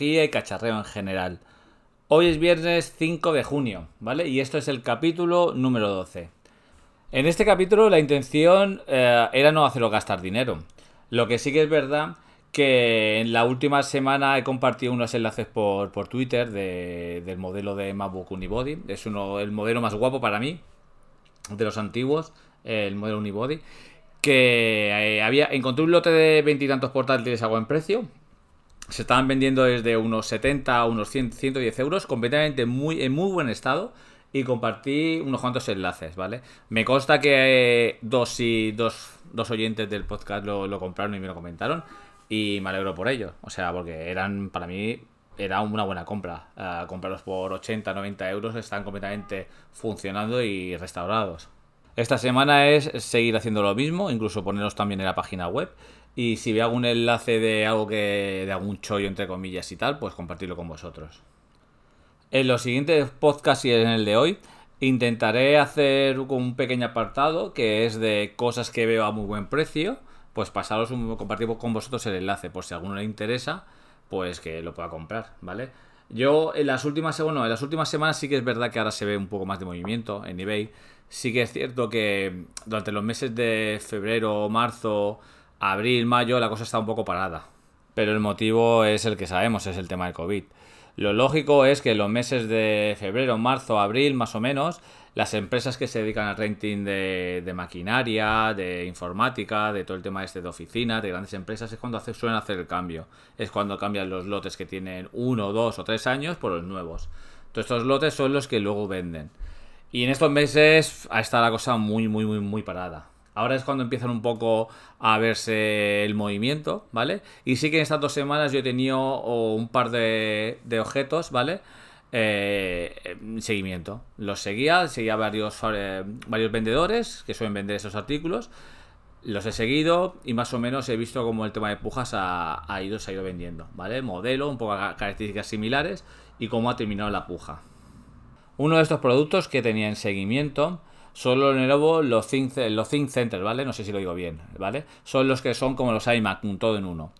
y cacharreo en general. Hoy es viernes 5 de junio, ¿vale? Y esto es el capítulo número 12. En este capítulo la intención eh, era no hacerlo gastar dinero. Lo que sí que es verdad que en la última semana he compartido unos enlaces por, por Twitter de- del modelo de MacBook Unibody. Es uno, el modelo más guapo para mí, de los antiguos, el modelo Unibody. Que eh, había, encontré un lote de veintitantos portátiles a buen precio. Se estaban vendiendo desde unos 70 a unos 100, 110 euros, completamente muy, en muy buen estado. Y compartí unos cuantos enlaces, ¿vale? Me consta que eh, dos, y, dos, dos oyentes del podcast lo, lo compraron y me lo comentaron. Y me alegro por ello. O sea, porque eran, para mí, era una buena compra. Ah, comprarlos por 80, 90 euros están completamente funcionando y restaurados. Esta semana es seguir haciendo lo mismo, incluso ponerlos también en la página web. Y si veo algún enlace de algo que. de algún chollo entre comillas y tal, pues compartirlo con vosotros. En los siguientes podcasts y en el de hoy, intentaré hacer un pequeño apartado que es de cosas que veo a muy buen precio. Pues pasaros un, compartir con vosotros el enlace, por si a alguno le interesa, pues que lo pueda comprar, ¿vale? Yo en las últimas bueno, en las últimas semanas sí que es verdad que ahora se ve un poco más de movimiento en eBay. Sí que es cierto que durante los meses de febrero, marzo, abril, mayo, la cosa está un poco parada. Pero el motivo es el que sabemos, es el tema del COVID. Lo lógico es que en los meses de febrero, marzo, abril, más o menos, las empresas que se dedican al renting de, maquinaria, de informática, de todo el tema este de oficinas, de grandes empresas, es cuando suelen hacer el cambio. Es cuando cambian los lotes que tienen uno, dos o tres años por los nuevos. Todos estos lotes son los que luego venden. Y en estos meses ha estado la cosa muy, muy, muy, muy parada. Ahora es cuando empiezan un poco a verse el movimiento, ¿vale? Y sí que en estas dos semanas yo he tenido un par de, objetos, ¿vale? Eh, en seguimiento. Los seguía, seguía varios, eh, varios vendedores que suelen vender esos artículos. Los he seguido y más o menos he visto cómo el tema de pujas ha, ha ido, se ha ido vendiendo, ¿vale? Modelo, un poco ca- características similares y cómo ha terminado la puja. Uno de estos productos que tenía en seguimiento son los Lenovo, los Think, los Think Center, ¿vale? No sé si lo digo bien, ¿vale? Son los que son como los iMac, un todo en uno.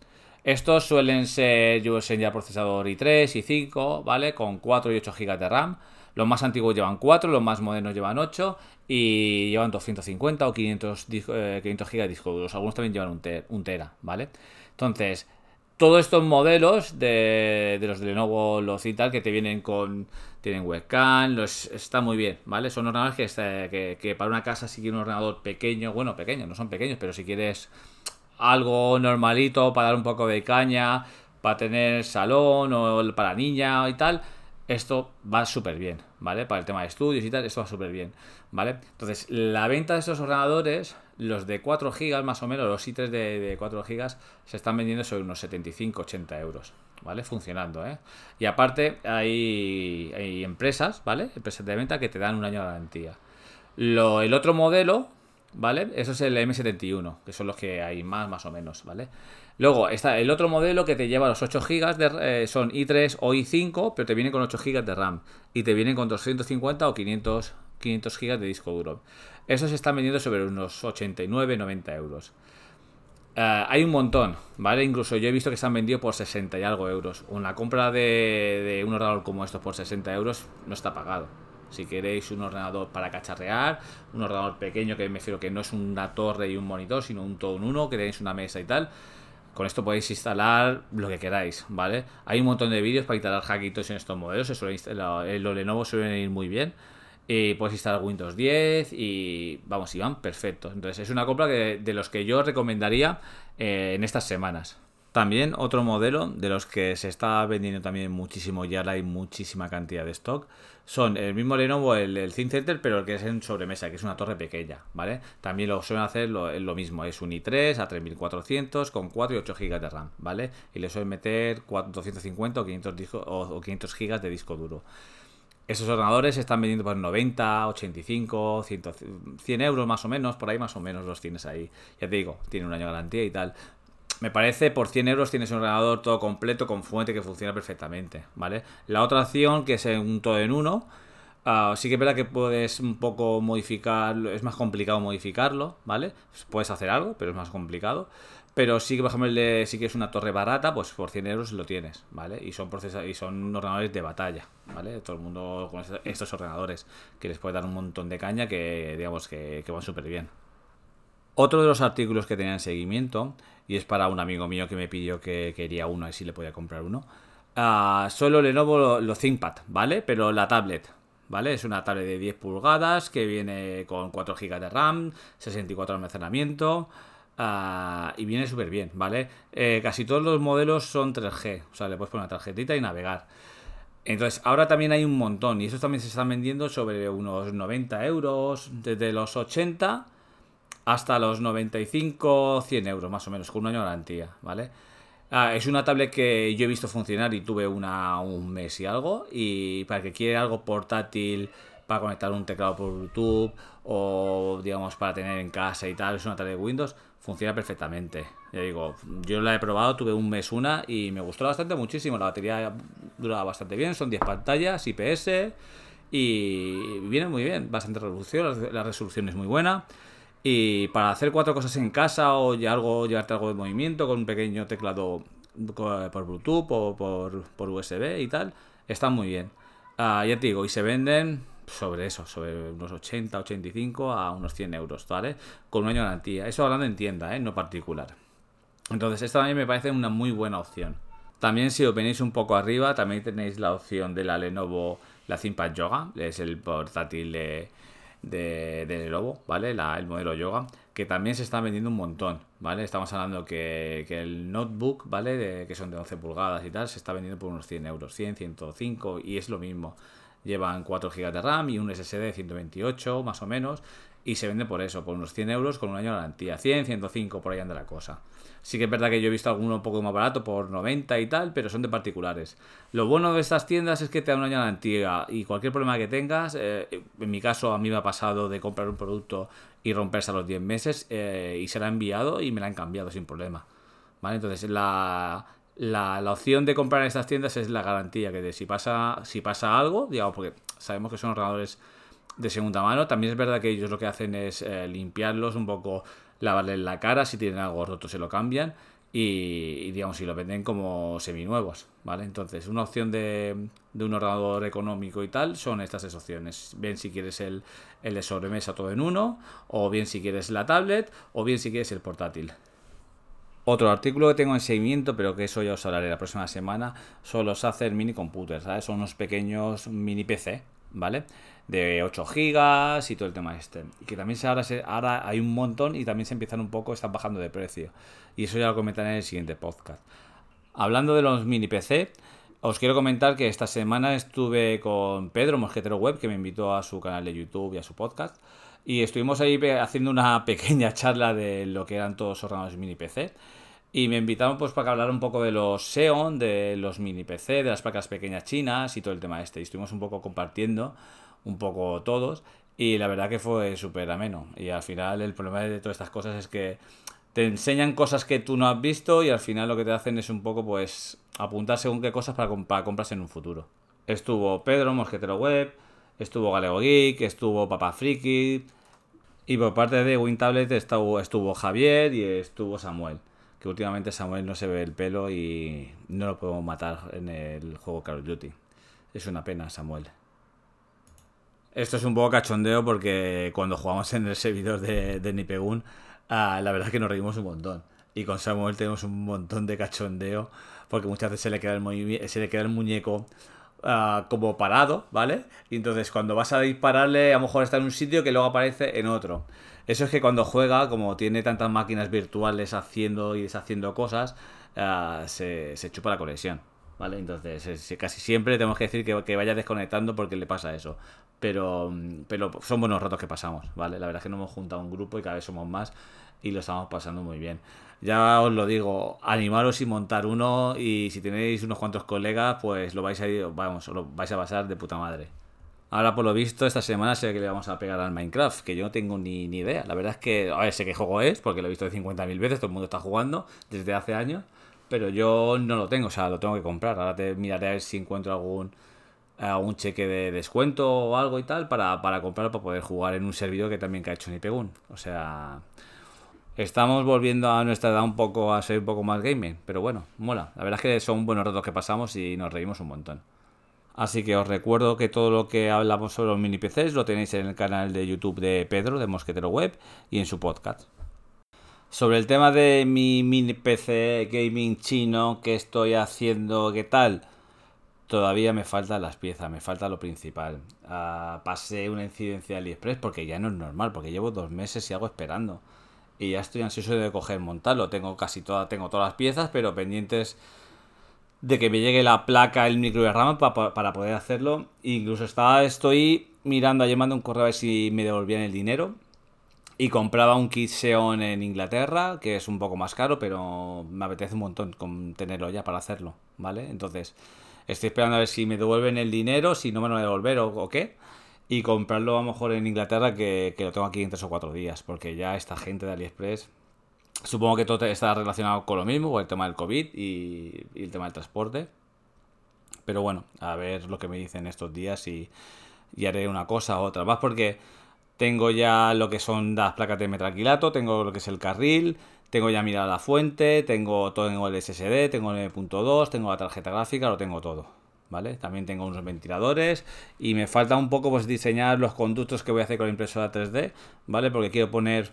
Estos suelen ser, yo sé ya procesador i3 y 5, ¿vale? Con 4 y 8 GB de RAM. Los más antiguos llevan 4, los más modernos llevan 8 y llevan 250 o 500, disco- eh, 500 GB de disco duros. Algunos también llevan un, te- un tera, ¿vale? Entonces, todos estos modelos de, los de Lenovo, los y tal, que te vienen con. Tienen webcam, los, está muy bien, ¿vale? Son ordenadores que, que para una casa, si quieres un ordenador pequeño, bueno, pequeño, no son pequeños, pero si quieres algo normalito para dar un poco de caña, para tener salón o para niña y tal, esto va súper bien, ¿vale? Para el tema de estudios y tal, esto va súper bien, ¿vale? Entonces, la venta de estos ordenadores, los de 4 GB más o menos, los i3 de, de 4 GB, se están vendiendo sobre unos 75-80 euros, ¿vale? Funcionando, ¿eh? Y aparte, hay, hay empresas, ¿vale? Empresas de venta que te dan un año de garantía. Lo, el otro modelo ¿vale? Eso es el M71, que son los que hay más, más o menos, ¿vale? Luego está el otro modelo que te lleva los 8 GB, de, eh, son i3 o i5, pero te viene con 8 GB de RAM y te vienen con 250 o 500, 500 GB de disco duro. Esos se están vendiendo sobre unos 89, 90 euros. Eh, hay un montón, ¿vale? Incluso yo he visto que se han vendido por 60 y algo euros. Una compra de, un ordenador como estos por 60 euros no está pagado. Si queréis un ordenador para cacharrear, un ordenador pequeño que me refiero que no es una torre y un monitor, sino un todo en uno, que tenéis una mesa y tal. Con esto podéis instalar lo que queráis, ¿vale? Hay un montón de vídeos para instalar hackitos en estos modelos. Eso, los Lenovo suelen ir muy bien. Y puedes instalar Windows 10 y vamos, y van perfectos. Entonces es una compra que, de los que yo recomendaría eh, en estas semanas. También otro modelo de los que se está vendiendo también muchísimo, ya hay muchísima cantidad de stock, son el mismo Lenovo, el, el Center, pero el que es en sobremesa, que es una torre pequeña, ¿vale? También lo suelen hacer lo, mismo, es un i3 a 3400 con 4 y 8 GB de RAM, ¿vale? Y le suelen meter 250 o 500, disco, o, 500 GB de disco duro. Esos ordenadores se están vendiendo por 90, 85, 100, 100 euros más o menos, por ahí más o menos los tienes ahí. Ya te digo, tiene un año de garantía y tal. Me parece por 100 euros tienes un ordenador todo completo con fuente que funciona perfectamente, ¿vale? La otra opción, que es un todo en uno, ah, sí que es verdad que puedes un poco modificarlo, es más complicado modificarlo, ¿vale? Puedes hacer algo, pero es más complicado. Pero sí que, por ejemplo, si quieres una torre barata, pues por 100 euros lo tienes, ¿vale? Y son, y son ordenadores de batalla, ¿vale? Todo el mundo con estos ordenadores, que les puede dar un montón de caña que, digamos, que, que van súper bien. Otro de los artículos que tenían seguimiento, y es para un amigo mío que me pidió que quería uno, y si le podía comprar uno, uh, solo Lenovo los ThinkPad, ¿vale? Pero la tablet, ¿vale? Es una tablet de 10 pulgadas que viene con 4 GB de RAM, 64 de almacenamiento. Uh, y viene súper bien, ¿vale? Eh, casi todos los modelos son 3G, o sea, le puedes poner una tarjetita y navegar. Entonces, ahora también hay un montón, y esos también se están vendiendo sobre unos 90 euros, desde los 80 hasta los 95, 100 euros más o menos, con un año de garantía, ¿vale? Ah, es una tablet que yo he visto funcionar y tuve una un mes y algo. Y para que quiere algo portátil, para conectar un teclado por Bluetooth o digamos para tener en casa y tal, es una tablet de Windows, funciona perfectamente. Ya digo, yo la he probado, tuve un mes una y me gustó bastante muchísimo. La batería duraba bastante bien, son 10 pantallas, IPS y viene muy bien, bastante resolución, la resolución es muy buena. Y para hacer cuatro cosas en casa o algo, llevarte algo de movimiento con un pequeño teclado por Bluetooth o por, por USB y tal, están muy bien. Ah, ya te digo, y se venden sobre eso, sobre unos 80, 85 a unos 100 euros, ¿vale? Con un año de garantía. Eso hablando en tienda, ¿eh? No particular. Entonces, esta también me parece una muy buena opción. También si os venís un poco arriba, también tenéis la opción de la Lenovo, la ThinkPad Yoga, es el portátil de de, de Lenovo, ¿vale? el modelo Yoga, que también se está vendiendo un montón, ¿vale? Estamos hablando que, que el notebook, ¿vale? De, que son de 11 pulgadas y tal, se está vendiendo por unos 100 euros, 100, 105 y es lo mismo. Llevan 4 GB de RAM y un SSD de 128 más o menos y se vende por eso, por unos 100 euros con un año de garantía. 100, 105 por ahí anda la cosa. Sí que es verdad que yo he visto alguno un poco más barato por 90 y tal, pero son de particulares. Lo bueno de estas tiendas es que te dan un año de garantía y cualquier problema que tengas, eh, en mi caso a mí me ha pasado de comprar un producto y romperse a los 10 meses eh, y se la ha enviado y me la han cambiado sin problema. ¿Vale? Entonces la, la, la, opción de comprar en estas tiendas es la garantía, que de si pasa, si pasa algo, digamos, porque sabemos que son ordenadores de segunda mano. También es verdad que ellos lo que hacen es eh, limpiarlos un poco, lavarles la cara, si tienen algo roto se lo cambian y, digamos, si lo venden como seminuevos, ¿vale? Entonces, una opción de, de, un ordenador económico y tal son estas tres opciones. Bien si quieres el, el de sobremesa todo en uno, o bien si quieres la tablet, o bien si quieres el portátil. Otro artículo que tengo en seguimiento, pero que eso ya os hablaré la próxima semana, son los Acer Mini Computers, ¿sabes? Son unos pequeños mini PC, ¿vale? De 8 gigas y todo el tema este. Y que también ahora, ahora hay un montón y también se empiezan un poco, están bajando de precio. Y eso ya lo comentaré en el siguiente podcast. Hablando de los mini PC, os quiero comentar que esta semana estuve con Pedro Mosquetero Web, que me invitó a su canal de YouTube y a su podcast. Y estuvimos ahí haciendo una pequeña charla de lo que eran todos los ordenadores mini PC. Y me invitaron pues para hablar un poco de los Xeon, de los mini PC, de las placas pequeñas chinas y todo el tema este. Y estuvimos un poco compartiendo un poco todos. Y la verdad que fue súper ameno. Y al final el problema de todas estas cosas es que te enseñan cosas que tú no has visto y al final lo que te hacen es un poco pues apuntar según qué cosas para, para compras en un futuro. Estuvo Pedro, Mosquetero Web, estuvo Galego Geek, estuvo Papa Friki y por parte de WinTablet estuvo, estuvo Javier y estuvo Samuel. Que últimamente Samuel no se ve el pelo y no lo podemos matar en el juego Call of Duty. Es una pena, Samuel. Esto es un poco cachondeo porque cuando jugamos en el servidor de, de Nipegun, ah, la verdad es que nos reímos un montón. Y con Samuel tenemos un montón de cachondeo porque muchas veces se se le queda el muñeco ah, como parado, ¿vale? Y entonces cuando vas a dispararle, a lo mejor está en un sitio que luego aparece en otro. Eso es que cuando juega, como tiene tantas máquinas virtuales haciendo y deshaciendo cosas, ah, se, chupa la conexión. ¿Vale? Entonces, es- casi siempre tenemos que decir que, que vaya desconectando porque le pasa eso. Pero, mm, pero son buenos ratos que pasamos, ¿vale? La verdad es que nos hemos juntado un grupo y cada vez somos más y lo estamos pasando muy bien. Ya os lo digo, animaros y montar uno y si tenéis unos cuantos colegas, pues lo vais a ir, vamos, lo vais a pasar de puta madre. Ahora, por lo visto, esta semana sé que le vamos a pegar al Minecraft, que yo no tengo ni, ni idea. La verdad es que, a ver, sé qué juego es, porque lo he visto 50.000 veces, todo el mundo está jugando desde hace años, pero yo no lo tengo, o sea, lo tengo que comprar. Ahora te miraré a ver si encuentro algún, algún cheque de descuento o algo y tal para, para comprarlo para poder jugar en un servidor que también que ha hecho Nipegun. O sea, estamos volviendo a nuestra edad un poco a ser un poco más gaming, pero bueno, mola. La verdad es que son buenos ratos que pasamos y nos reímos un montón. Así que os recuerdo que todo lo que hablamos sobre los mini PCs lo tenéis en el canal de YouTube de Pedro, de Mosquetero Web, y en su podcast. Sobre el tema de mi mini PC gaming chino, qué estoy haciendo, qué tal, todavía me faltan las piezas, me falta lo principal. Ah, pasé una incidencia de AliExpress porque ya no es normal, porque llevo dos meses y algo esperando. Y ya estoy ansioso de coger montarlo. Tengo casi todas, tengo todas las piezas, pero pendientes de que me llegue la placa, el micro de RAM pa- pa- para poder hacerlo. Incluso estaba, estoy mirando, llamando un correo a ver si me devolvían el dinero. Y compraba un kit Xeon en Inglaterra, que es un poco más caro, pero me apetece un montón con tenerlo ya para hacerlo, ¿vale? Entonces, estoy esperando a ver si me devuelven el dinero, si no me lo devolver o qué. Y comprarlo a lo mejor en Inglaterra, que, que lo tengo aquí en tres o cuatro días, porque ya esta gente de AliExpress Supongo que todo está relacionado con lo mismo, con el tema del COVID y, el tema del transporte. Pero bueno, a ver lo que me dicen estos días y, haré una cosa u otra. Más porque tengo ya lo que son las placas de metraquilato, tengo lo que es el carril, tengo ya mirada la fuente, tengo todo tengo el SSD, tengo el 9.2, tengo la tarjeta gráfica, lo tengo todo. ¿Vale? También tengo unos ventiladores y me falta un poco pues diseñar los conductos que voy a hacer con la impresora 3D, ¿vale? Porque quiero poner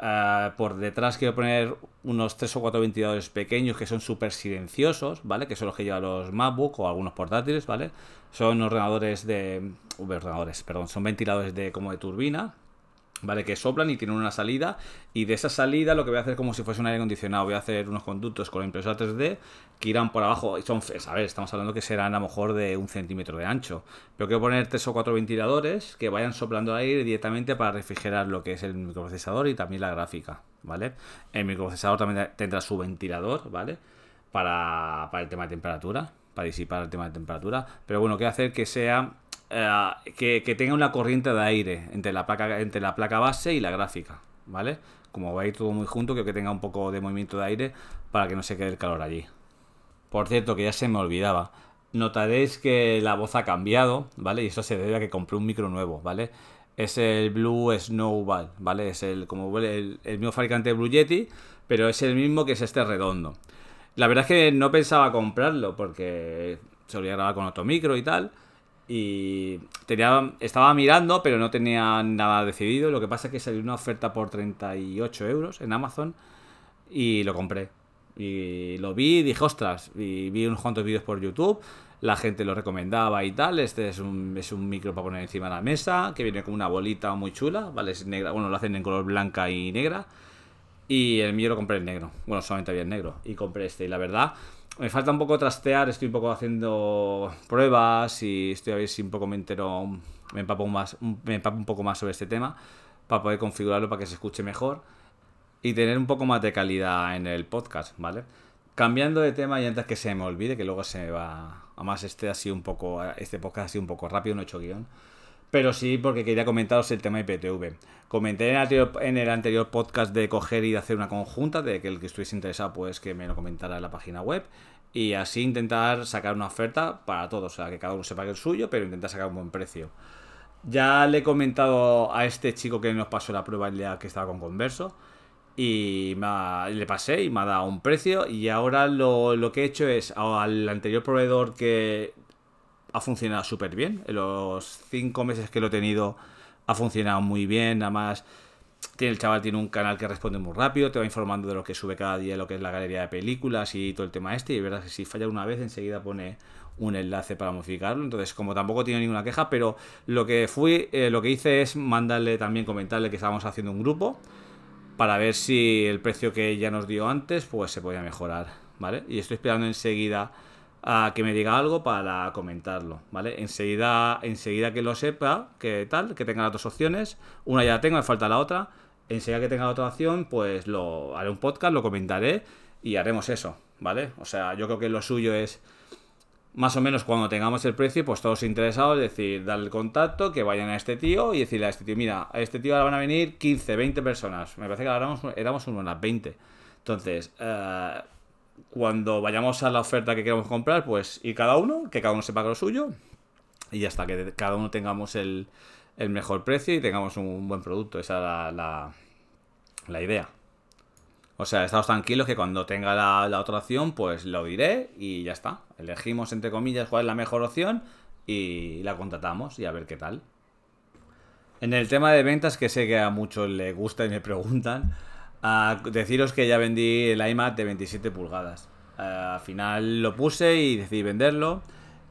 Ah, por detrás quiero poner unos 3 o 4 ventiladores pequeños que son súper silenciosos, ¿vale? Que son los que llevan los MacBook o algunos portátiles, ¿vale? Son ordenadores de... ordenadores, perdón, son ventiladores de como de turbina, ¿vale? Que soplan y tienen una salida. Y de esa salida lo que voy a hacer como si fuese un aire acondicionado. Voy a hacer unos conductos con la impresora 3D que irán por abajo. Y son, a ver, estamos hablando que serán a lo mejor de un centímetro de ancho. Pero quiero poner tres o cuatro ventiladores que vayan soplando aire directamente para refrigerar lo que es el microprocesador y también la gráfica, ¿vale? El microprocesador también tendrá su ventilador, ¿vale? Para, para el tema de temperatura, para disipar el tema de temperatura. Pero bueno, quiero hacer que sea eh, que, tenga una corriente de aire entre la placa entre la placa base y la gráfica, ¿vale? Como ir todo muy junto, quiero que tenga un poco de movimiento de aire para que no se quede el calor allí. Por cierto, que ya se me olvidaba. Notaréis que la voz ha cambiado, ¿vale? Y eso se debe a que compré un micro nuevo, ¿vale? Es el Blue Snowball, ¿vale? Es el como el, el mismo fabricante de Blue Yeti, pero es el mismo que es este redondo. La verdad es que no pensaba comprarlo porque solía grabar con otro micro y tal. Y tenía, estaba mirando, pero no tenía nada decidido. Lo que pasa es que salió una oferta por 38 euros en Amazon y lo compré. Y lo vi y dije, ostras, y vi unos cuantos vídeos por YouTube, la gente lo recomendaba y tal. Este es un, es un micro para poner encima de la mesa, que viene con una bolita muy chula, ¿vale? Es negra, bueno, lo hacen en color blanca y negra. Y el mío lo compré en negro. Bueno, solamente había en negro. Y compré este. Y la verdad, me falta un poco trastear. Estoy un poco haciendo pruebas y estoy a ver si un poco me entero, me empapo, más, me empapo un poco más sobre este tema para poder configurarlo para que se escuche mejor y tener un poco más de calidad en el podcast, ¿vale? Cambiando de tema y antes que se me olvide, que luego se me va. Además, este ha sido un poco. Este podcast ha sido un poco rápido, no he hecho guion. Pero sí porque quería comentaros el tema IPTV. Comenté en el, anterior, en el anterior podcast de coger y de hacer una conjunta, de que el que estuviese interesado, pues que me lo comentara en la página web. Y así intentar sacar una oferta para todos, o sea, que cada uno se pague el suyo, pero intentar sacar un buen precio. Ya le he comentado a este chico que nos pasó la prueba el día que estaba con Converso. Y le pasé y me ha dado un precio. Y ahora lo, lo que he hecho es al anterior proveedor que ha funcionado súper bien. En los cinco meses que lo he tenido ha funcionado muy bien. Nada más tiene el chaval tiene un canal que responde muy rápido, te va informando de lo que sube cada día, lo que es la galería de películas y todo el tema este. Y es verdad que si falla una vez, enseguida pone un enlace para modificarlo. Entonces, como tampoco tiene ninguna queja, pero lo que fui, eh, lo que hice es mandarle también comentarle que estábamos haciendo un grupo para ver si el precio que ya nos dio antes, pues se podía mejorar, ¿vale? Y estoy esperando enseguida a que me diga algo para comentarlo, ¿vale? Enseguida, enseguida que lo sepa, que tal, que tenga las dos opciones, una ya la tengo, me falta la otra, enseguida que tenga la otra opción, pues lo haré un podcast, lo comentaré y haremos eso, ¿vale? O sea, yo creo que lo suyo es más o menos cuando tengamos el precio, pues todos interesados, decir, darle el contacto, que vayan a este tío y decirle a este tío, mira, a este tío ahora van a venir 15, 20 personas. Me parece que ahora éramos, éramos unas 20. Entonces, eh, cuando vayamos a la oferta que queramos comprar, pues ir cada uno, que cada uno se pague lo suyo y ya está, que cada uno tengamos el, el mejor precio y tengamos un buen producto. Esa era la, la, la idea. O sea, estamos tranquilos que cuando tenga la, la, otra opción, pues lo diré y ya está. Elegimos, entre comillas, cuál es la mejor opción y la contratamos y a ver qué tal. En el tema de ventas, que sé que a muchos les gusta y me preguntan, uh, deciros que ya vendí el iMac de 27 pulgadas. Al final lo puse y decidí venderlo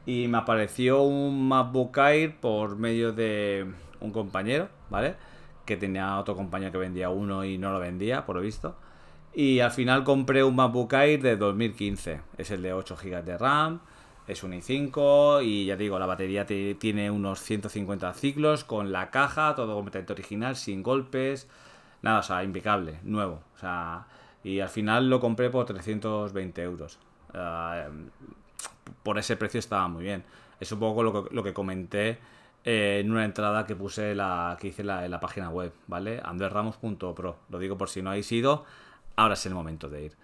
y me apareció un MacBook Air por medio de un compañero, ¿vale? Que tenía otro compañero que vendía uno y no lo vendía, por lo visto. Y al final compré un MacBook Air de 2015. Es el de 8 GB de RAM, es un i5 y ya digo, la batería te, tiene unos 150 ciclos con la caja, todo completamente original, sin golpes. Nada, o sea, impecable, nuevo. O sea, y al final lo compré por 320 euros. Uh, por ese precio estaba muy bien. Es un poco lo que, lo que comenté eh, en una entrada que puse la que hice la, en la página web, ¿vale? anderramos.pro. Lo digo por si no habéis ido, ahora es el momento de ir.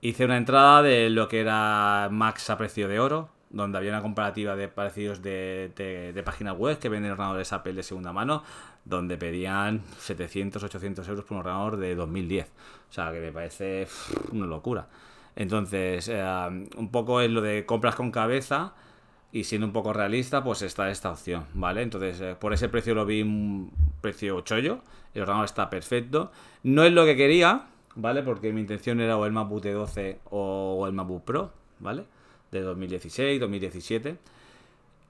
Hice una entrada de lo que era Max a precio de oro, donde había una comparativa de parecidos de, de, páginas web que venden ordenadores Apple de segunda mano, donde pedían 700, 800 euros por un ordenador de 2010. O sea, que me parece una locura. Entonces, eh, un poco es lo de compras con cabeza y siendo un poco realista, pues está esta opción, ¿vale? Entonces, eh, por ese precio lo vi un precio chollo, el ordenador está perfecto. No es lo que quería, ¿vale? Porque mi intención era o el MacBook de 12 o el MacBook Pro, ¿vale? De 2016, 2017.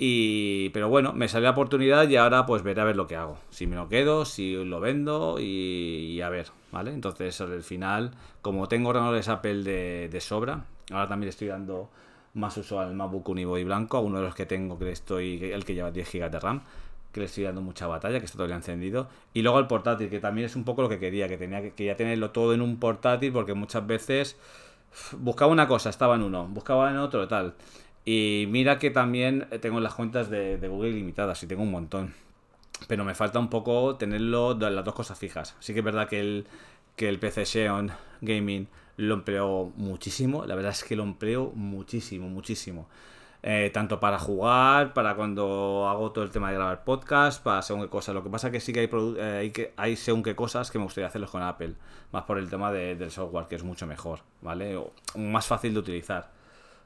Y, pero bueno, me salió la oportunidad y ahora pues veré a ver lo que hago. Si me lo quedo, si lo vendo y, y a ver, ¿vale? Entonces al final, como tengo ordenadores Apple de, de, sobra, ahora también estoy dando más uso al MacBook Uniboy blanco, a uno de los que tengo que estoy, el que lleva 10 GB de RAM, que le estoy dando mucha batalla, que está todavía encendido. Y luego el portátil, que también es un poco lo que quería, que tenía que, que ya tenerlo todo en un portátil, porque muchas veces buscaba una cosa, estaba en uno, buscaba en otro, tal. Y mira que también tengo las cuentas de, Google limitadas y tengo un montón. Pero me falta un poco tenerlo las dos cosas fijas. Sí que es verdad que el, que el PC Xeon Gaming lo empleo muchísimo. La verdad es que lo empleo muchísimo, muchísimo. Eh, tanto para jugar, para cuando hago todo el tema de grabar podcast, para según qué cosas. Lo que pasa que sí que hay, eh, hay, que, hay según qué cosas que me gustaría hacerlos con Apple. Más por el tema de, del software, que es mucho mejor, ¿vale? O más fácil de utilizar.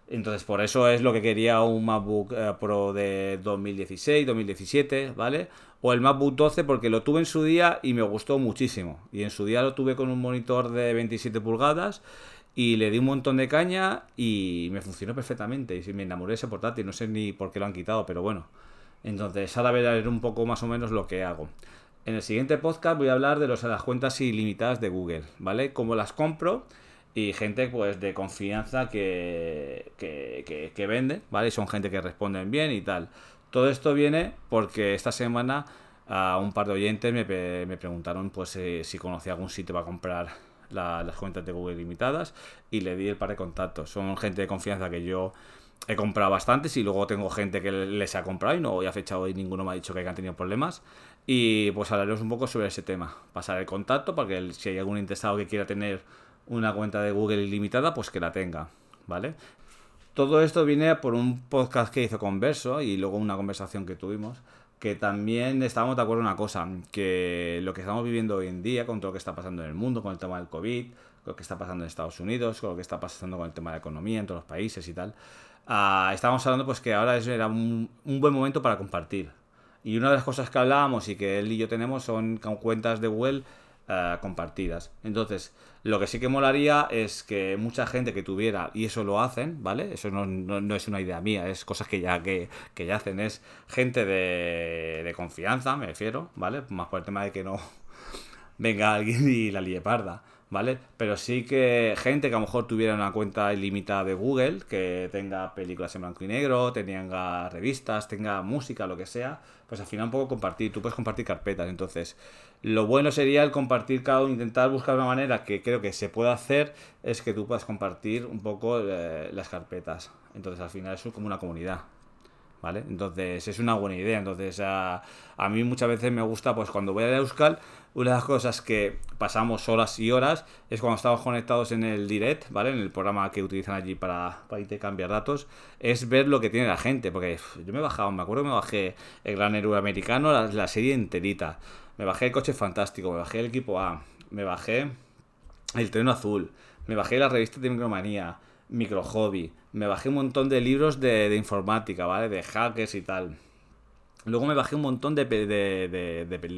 Entonces, por eso es lo que quería un MacBook eh, Pro de 2016, 2017, ¿vale? O el MacBook 12 porque lo tuve en su día y me gustó muchísimo. Y en su día lo tuve con un monitor de 27 pulgadas y le di un montón de caña y me funcionó perfectamente. Y me enamoré de ese portátil, no sé ni por qué lo han quitado, pero bueno. Entonces, ahora ver un poco más o menos lo que hago. En el siguiente podcast voy a hablar de los, las cuentas ilimitadas de Google, ¿vale? Cómo las compro y gente pues de confianza que, que, que, vende, ¿vale? Son gente que responden bien y tal. Todo esto viene porque esta semana a un par de oyentes me, me preguntaron pues eh, si conocía algún sitio para comprar la, las cuentas de Google limitadas y le di el par de contactos. Son gente de confianza que yo he comprado bastantes y luego tengo gente que les ha comprado y no ha fechado y ninguno me ha dicho que hayan tenido problemas. Y pues hablaremos un poco sobre ese tema. Pasar el contacto para que si hay algún interesado que quiera tener una cuenta de Google ilimitada, pues que la tenga, ¿vale? Todo esto viene por un podcast que hizo Converso y luego una conversación que tuvimos, que también estábamos de acuerdo en una cosa, que lo que estamos viviendo hoy en día, con todo lo que está pasando en el mundo, con el tema del COVID, con lo que está pasando en Estados Unidos, con lo que está pasando con el tema de la economía en todos los países y tal, uh, estábamos hablando pues que ahora era un, un buen momento para compartir. Y una de las cosas que hablábamos y que él y yo tenemos son cuentas de Google uh, compartidas. Entonces, lo que sí que molaría es que mucha gente que tuviera, y eso lo hacen, ¿vale? Eso no, no, es una idea mía, es cosas que ya, que, que ya hacen, es gente de, de, confianza, me refiero, ¿vale? Más por el tema de que no venga alguien y la lie parda. ¿Vale? Pero sí que gente que a lo mejor tuviera una cuenta ilimitada de Google, que tenga películas en blanco y negro, tenga revistas, tenga música, lo que sea, pues al final un poco compartir, tú puedes compartir carpetas, entonces lo bueno sería el compartir cada uno, intentar buscar una manera que creo que se pueda hacer, es que tú puedas compartir un poco eh, las carpetas, entonces al final es como una comunidad. ¿Vale? Entonces es una buena idea. Entonces a, a mí muchas veces me gusta, pues cuando voy a Euskal, una de las cosas que pasamos horas y horas es cuando estamos conectados en el direct, ¿vale? En el programa que utilizan allí para, intercambiar datos, es ver lo que tiene la gente. Porque yo me he bajado, me acuerdo que me bajé el Gran Héroe Americano, la, serie enterita. Me bajé el coche fantástico, me bajé el equipo A, me bajé el tren azul, me bajé la revista de Micromanía, Micro Hobby, me bajé un montón de libros de informática, ¿vale? De hackers y tal. Luego me bajé un montón de, de, de, de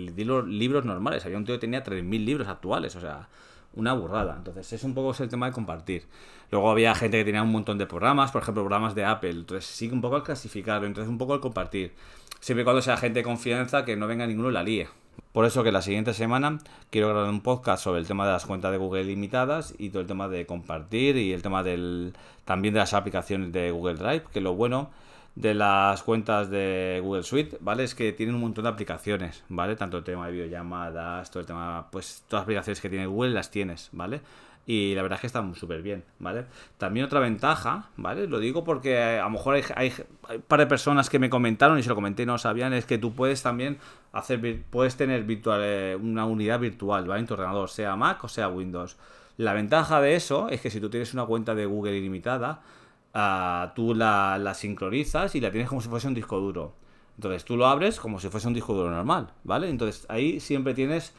libros, normales. Había un tío que tenía 3.000 libros actuales, o sea, una burrada. Entonces, es un poco el tema de compartir. Luego había gente que tenía un montón de programas, por ejemplo, programas de Apple. Entonces, sí, un poco al clasificarlo, entonces un poco al compartir. Siempre y cuando sea gente de confianza, que no venga ninguno y la líe. Por eso que la siguiente semana quiero grabar un podcast sobre el tema de las cuentas de Google limitadas y todo el tema de compartir y el tema del también de las aplicaciones de Google Drive, que lo bueno de las cuentas de Google Suite, ¿vale? Es que tienen un montón de aplicaciones, ¿vale? Tanto el tema de videollamadas, todo el tema, pues todas las aplicaciones que tiene Google las tienes, ¿vale? Y la verdad es que están súper bien, ¿vale? También otra ventaja, ¿vale? Lo digo porque a lo mejor hay, un par de personas que me comentaron y se lo comenté y no sabían, es que tú puedes también hacer, puedes tener virtual, eh, una unidad virtual, ¿vale? En tu ordenador, sea Mac o sea Windows. La ventaja de eso es que si tú tienes una cuenta de Google ilimitada, Uh, tú la, sincronizas y la tienes como si fuese un disco duro. Entonces tú lo abres como si fuese un disco duro normal, ¿vale? Entonces ahí siempre tienes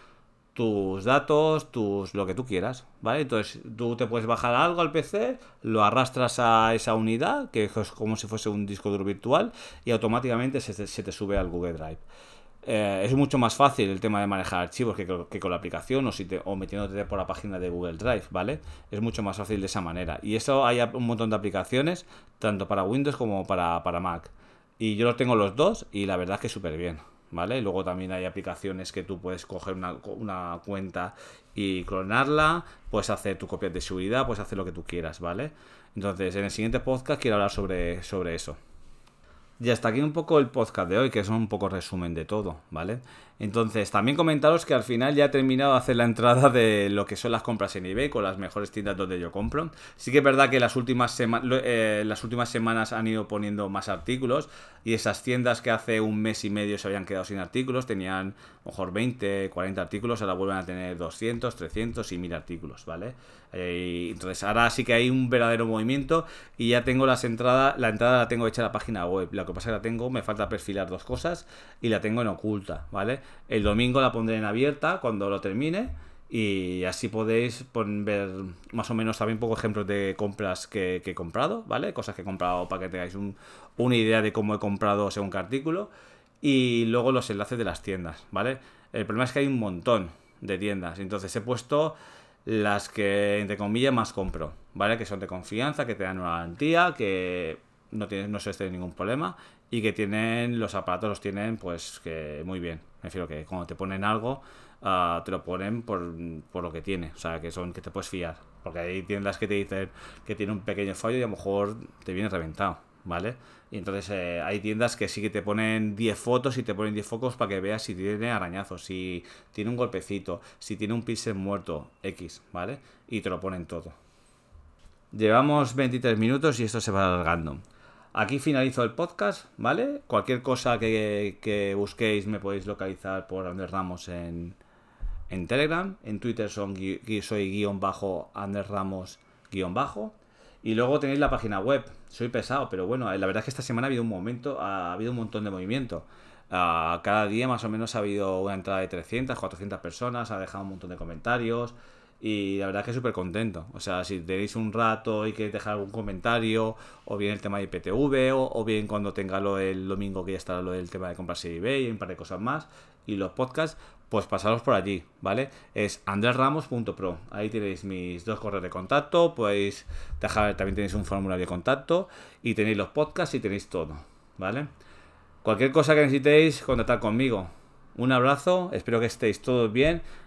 tus datos, tus lo que tú quieras, ¿vale? Entonces tú te puedes bajar algo al PC, lo arrastras a esa unidad, que es como si fuese un disco duro virtual, y automáticamente se te, se te sube al Google Drive. Eh, es mucho más fácil el tema de manejar archivos que, que con la aplicación o, si te, o metiéndote por la página de Google Drive, ¿vale? Es mucho más fácil de esa manera. Y eso hay un montón de aplicaciones, tanto para Windows como para, para Mac. Y yo los tengo los dos y la verdad es que súper bien, ¿vale? Luego también hay aplicaciones que tú puedes coger una, una cuenta y clonarla, puedes hacer tu copia de seguridad, puedes hacer lo que tú quieras, ¿vale? Entonces, en el siguiente podcast quiero hablar sobre, sobre eso. Y hasta aquí un poco el podcast de hoy, que es un poco resumen de todo, ¿vale? Entonces, también comentaros que al final ya he terminado de hacer la entrada de lo que son las compras en eBay con las mejores tiendas donde yo compro. Sí que es verdad que las últimas, eh, las últimas semanas han ido poniendo más artículos y esas tiendas que hace un mes y medio se habían quedado sin artículos tenían a lo mejor 20, 40 artículos, ahora vuelven a tener 200, 300 y 1000 artículos, ¿vale? Entonces ahora sí que hay un verdadero movimiento y ya tengo las entradas, la entrada la tengo hecha en la página web. Lo que pasa es que la tengo, me falta perfilar dos cosas y la tengo en oculta, ¿vale? El domingo la pondré en abierta cuando lo termine y así podéis ver más o menos también poco ejemplos de compras que, he comprado, ¿vale? Cosas que he comprado para que tengáis un, una idea de cómo he comprado según qué artículo y luego los enlaces de las tiendas, ¿vale? El problema es que hay un montón de tiendas, entonces he puesto las que entre comillas más compro, ¿vale? Que son de confianza, que te dan una garantía, que no tienes no se esté ningún problema y que tienen los aparatos los tienen pues que muy bien me refiero que cuando te ponen algo uh, te lo ponen por, por, lo que tiene o sea que son que te puedes fiar. Porque hay tiendas que te dicen que tiene un pequeño fallo y a lo mejor te viene reventado vale y entonces eh, hay tiendas que sí que te ponen 10 fotos y te ponen 10 focos para que veas si tiene arañazos si tiene un golpecito si tiene un pixel muerto x vale y te lo ponen todo. Llevamos 23 minutos y esto se va alargando Aquí finalizo el podcast, ¿vale? Cualquier cosa que, busquéis me podéis localizar por Ander Ramos en, en Telegram. En Twitter son, soy guion bajo Ander Ramos guion bajo. Y luego tenéis la página web. Soy pesado, pero bueno, la verdad es que esta semana ha habido un momento, ha habido un montón de movimiento. Ah, cada día más o menos ha habido una entrada de 300, 400 personas, ha dejado un montón de comentarios. Y la verdad que súper contento. O sea, si tenéis un rato y queréis dejar algún comentario, o bien el tema de IPTV, o, o bien cuando tenga lo del domingo que ya estará lo del tema de comprarse eBay y un par de cosas más, y los podcasts, pues pasaros por allí, ¿vale? Es andresramos.pro. Ahí tenéis mis dos correos de contacto, podéis dejar, también tenéis un formulario de contacto, y tenéis los podcasts y tenéis todo, ¿vale? Cualquier cosa que necesitéis, contactad conmigo. Un abrazo, espero que estéis todos bien